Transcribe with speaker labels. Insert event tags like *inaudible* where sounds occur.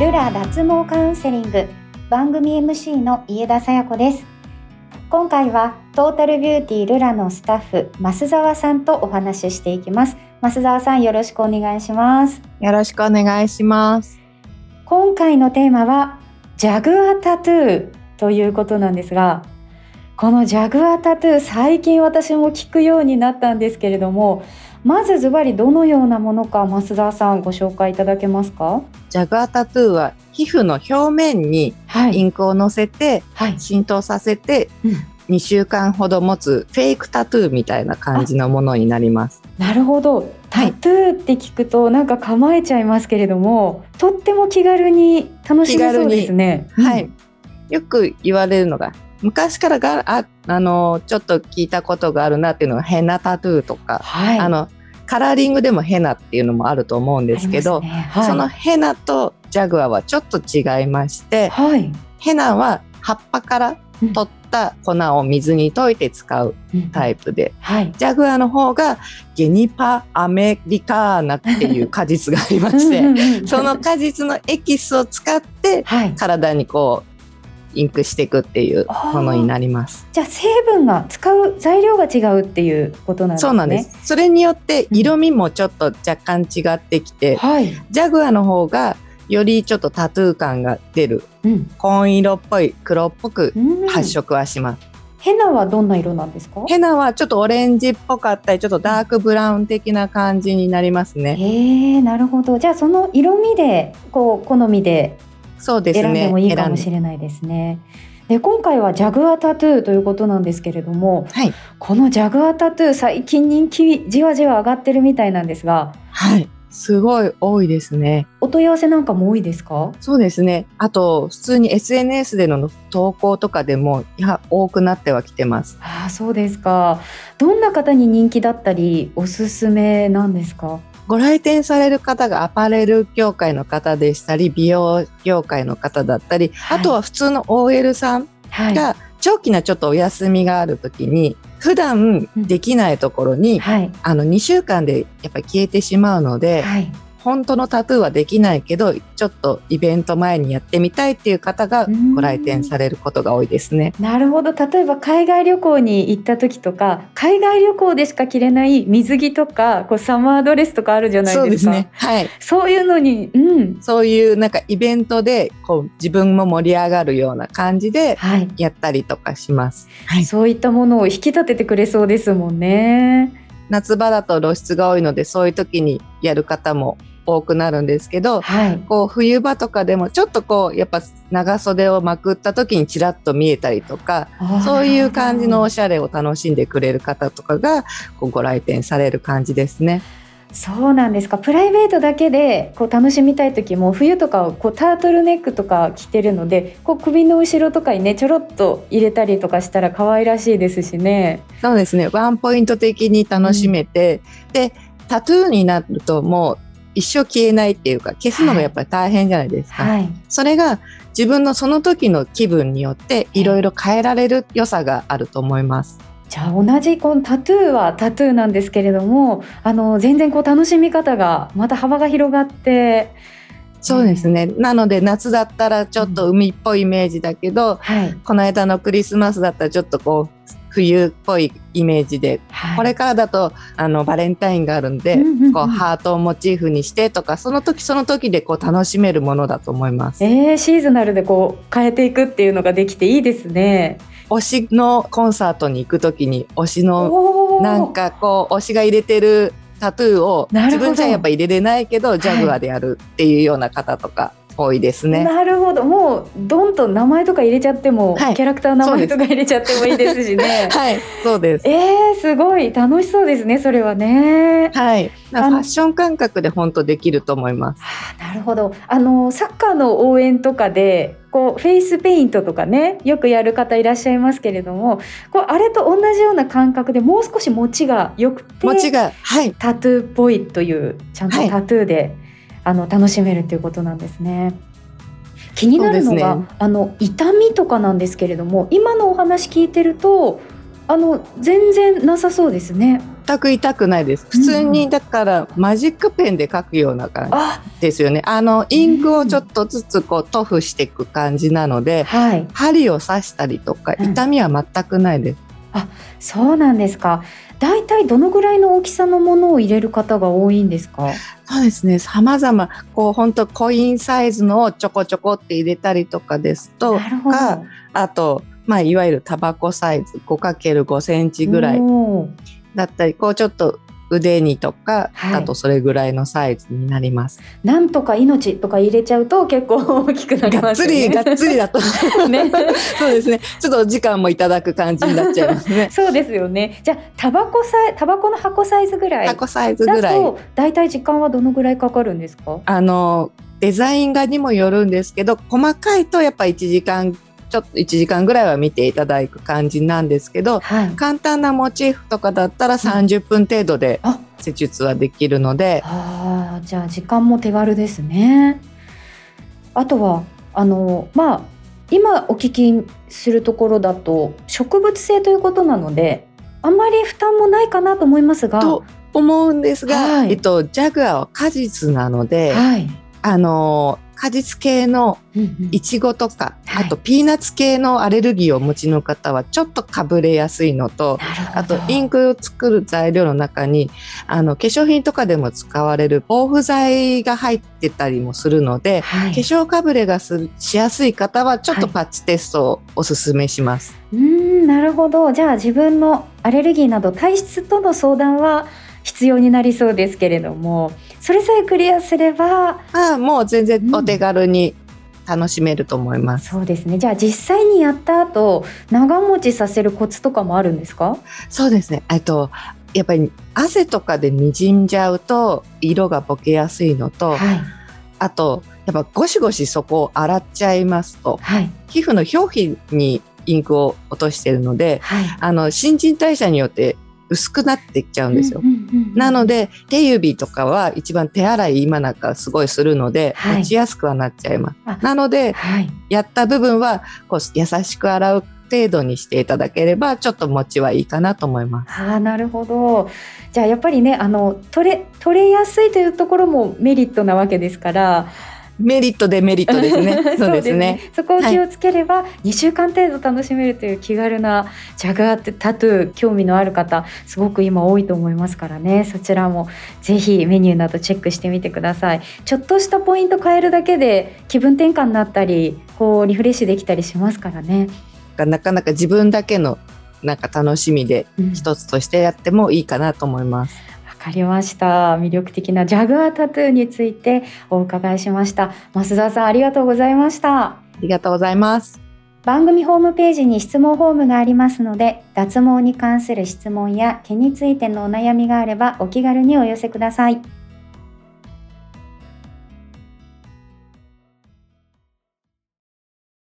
Speaker 1: ルラ脱毛カウンセリング。番組 MC の家田さや子です。今回はトータルビューティールラのスタッフ増沢さんとお話ししていきます。増沢さんよろしくお願いします。
Speaker 2: よろしくお願いします。
Speaker 1: 今回のテーマはジャグアタトゥーということなんですがこのジャグアタトゥー最近私も聞くようになったんですけれどもまずズバリどのようなものか増沢さんご紹介いただけますか？
Speaker 2: ジャグアタトゥーは皮膚の表面にインクをのせて、浸透させて、2週間ほど持つフェイクタトゥーみたいな感じのものになります。
Speaker 1: なるほど。タトゥーって聞くとなんか構えちゃいますけれども、とっても気軽に楽しめそうですね。
Speaker 2: はい。よく言われるのが昔からがああのちょっと聞いたことがあるなっていうのがヘナタトゥーとか、はい、あのカラーリングでもヘナっていうのもあると思うんですけど、ね。はい、そのヘナとジャグアはちょっと違いまして、はい、ヘナは葉っぱから取った粉を水に溶いて使うタイプで、うんはい、ジャグアの方がゲニパアメリカーナっていう果実がありましてその果実のエキスを使って体にこうインクしていくっていうものになります。
Speaker 1: じゃあ成分が使う材料が違うっていうことなんですね。そうなんです。
Speaker 2: それによって色味もちょっと若干違ってきて、うんはい、ジャグアの方がよりちょっとタトゥー感が出る、うん、紺色っぽい黒っぽく発色はします。
Speaker 1: ヘナはどんな色なんですか？
Speaker 2: ヘナはちょっとオレンジっぽかったりちょっとダークブラウン的な感じになりますね。
Speaker 1: へえなるほどじゃあその色味でこう好みでそうですね。選んでもいいかもしれないですね。で今回はジャグアタトゥーということなんですけれども、はい、このジャグアタトゥー最近人気じわじわ上がってるみたいなんですが、
Speaker 2: はい、すごい多いですね。
Speaker 1: お問い合わせなんかも多いですか？
Speaker 2: そうですね。あと、普通に SNS での投稿とかでも、いや、多くなってはきてます。
Speaker 1: ああ、そうですか。どんな方に人気だったり、おすすめなんですか？
Speaker 2: ご来店される方がアパレル業界の方でしたり美容業界の方だったり、はい、あとは普通の OL さんが長期なちょっとお休みがある時に普段できないところに、うんはい、あの2週間でやっぱり消えてしまうので、はい、本当のタトゥーはできないけどちょっとイベント前にやってみたいっていう方がご来店されることが多いですね。
Speaker 1: なるほど例えば海外旅行に行った時とか海外旅行でしか着れない水着とかこうサマードレスとかあるじゃないですか。そうですね。はい。そういうのに、
Speaker 2: うん、そういうなんかイベントでこう自分も盛り上がるような感じでやったりとかします。
Speaker 1: はい、そういったものを引き立ててくれそうですもんね。
Speaker 2: 夏場だと露出が多いのでそういう時にやる方も多くなるんですけど、はい、こう冬場とかでもちょっとこうやっぱ長袖をまくった時にちらっと見えたりとかそういう感じのおしゃれを楽しんでくれる方とかがご来店される感じですね。
Speaker 1: そうなんですか。プライベートだけでこう楽しみたい時も冬とかこうタートルネックとか着てるのでこう首の後ろとかにねちょろっと入れたりとかしたら可愛らしいですしね。
Speaker 2: そうですね。ワンポイント的に楽しめて、うん、でタトゥーになるともう一生消えないっていうか消すのがやっぱり大変じゃないですか、はい、それが自分のその時の気分によっていろいろ変えられる良さがあると思います。
Speaker 1: じゃあ同じこのタトゥーはタトゥーなんですけれどもあの全然こう楽しみ方がまた幅が広がって。
Speaker 2: そうですね、なので夏だったらちょっと海っぽいイメージだけど、うんはい、この間のクリスマスだったらちょっとこう冬っぽいイメージで、はい、これからだとあのバレンタインがあるんで、うんうんうん、こうハートをモチーフにしてとかその時その時でこう楽しめるものだと思います。
Speaker 1: えー、シーズナルでこう変えていくっていうのができていいですね。
Speaker 2: 推しのコンサートに行く時に推しのなんかこう推しが入れてるタトゥーを自分じゃやっぱ入れれないけどジャグアでやるっていうような方とか多いですね。
Speaker 1: なるほどもうどんと名前とか入れちゃっても、はい、キャラクター名前とか入れちゃってもいいですしね。*laughs*
Speaker 2: はいそうです。
Speaker 1: えー、すごい楽しそうですねそれはね。
Speaker 2: はいファッション感覚で本当できると思います。
Speaker 1: はあ、なるほどあのサッカーの応援とかでこうフェイスペイントとかねよくやる方いらっしゃいますけれどもこうあれと同じような感覚でもう少し持ちがよくて持ちが、はい、タトゥーっぽいというちゃんとタトゥーで、はいあの楽しめるということなんですね。気になるのが、ね、あの痛みとかなんですけれども今のお話聞いてるとあの全然なさそうですね。
Speaker 2: 全く痛くないです。普通にだからマジックペンで描くような感じですよね。あのインクをちょっとずつこう塗布していく感じなので、はい、針を刺したりとか痛みは全くないです。
Speaker 1: うん、あ、そうなんですか。だいたいどのぐらいの大きさのものを入れる方が多いんですか？
Speaker 2: そうですね。様々こう本当コインサイズのをちょこちょこって入れたりとかですとか、あとまあいわゆるタバコサイズ 5×5 センチぐらいだったり、こうちょっと腕にとか、はい、あとそれぐらいのサイズになります。
Speaker 1: なんとか命とか入れちゃうと結構大きくなります
Speaker 2: ね。がっつりがっつりだと *laughs* ね。そうですね。ちょっと時間もいただく感じになっちゃいますね。*laughs*
Speaker 1: そうですよね。じゃあタバコサイタバコの箱サイズぐらい。
Speaker 2: 箱サイズぐらい。
Speaker 1: だいたい時間はどのぐらいかかるんですか？
Speaker 2: あのデザイン画にもよるんですけど、細かいとやっぱ1時間ちょっと1時間ぐらいは見ていただく感じなんですけど、はい、簡単なモチーフとかだったら30分程度で施術はできるので、
Speaker 1: うん、あじゃあ時間も手軽ですね。あとはあのまあ今お聞きするところだと植物性ということなのであんまり負担もないかなと思いますが。
Speaker 2: と思うんですが、はい、えっと、ジャグアーは果実なので、はい、あの果実系のいちごとか、うんうん、あとピーナッツ系のアレルギーをお持ちの方はちょっとかぶれやすいのとあとインクを作る材料の中にあの化粧品とかでも使われる防腐剤が入ってたりもするので、はい、化粧かぶれがすしやすい方はちょっとパッチテストをおすすめします。
Speaker 1: はい、うんなるほど。じゃあ自分のアレルギーなど体質との相談は必要になりそうですけれどもそれさえクリアすれば
Speaker 2: あもう全然お手軽に楽しめると思います、
Speaker 1: うん、そうですね。じゃあ実際にやった後長持ちさせるコツとかもあるんですか？
Speaker 2: そうですね。えっとやっぱり汗とかでにじんじゃうと色がぼけやすいのと、はい、あとやっぱゴシゴシそこを洗っちゃいますと、はい、皮膚の表皮にインクを落としているので、はい、あの新陳代謝によって薄くなっていっちゃうんですよ。なので手指とかは一番手洗い今なんかすごいするので、はい、持ちやすくはなっちゃいます。なので、はい、やった部分はこう優しく洗う程度にしていただければちょっと持ちはいいかなと思います。
Speaker 1: あなるほどじゃあやっぱりねあの取れ取れやすいというところもメリットなわけですから
Speaker 2: メリットデメリット *laughs* ですね。
Speaker 1: そうですね。そこを気をつければ2週間程度楽しめるという気軽なジャガータトゥー興味のある方すごく今多いと思いますからね。そちらもぜひメニューなどチェックしてみてください。ちょっとしたポイント変えるだけで気分転換になったり、こうリフレッシュできたりしますからね。
Speaker 2: なかなか自分だけのなんか楽しみで一つとしてやってもいいかなと思います。
Speaker 1: うんかりました。魅力的なジャグアータトゥーについてお伺いしました。増田さんありがとうございました。
Speaker 2: ありがとうございます。
Speaker 1: 番組ホームページに質問フォームがありますので脱毛に関する質問や毛についてのお悩みがあればお気軽にお寄せください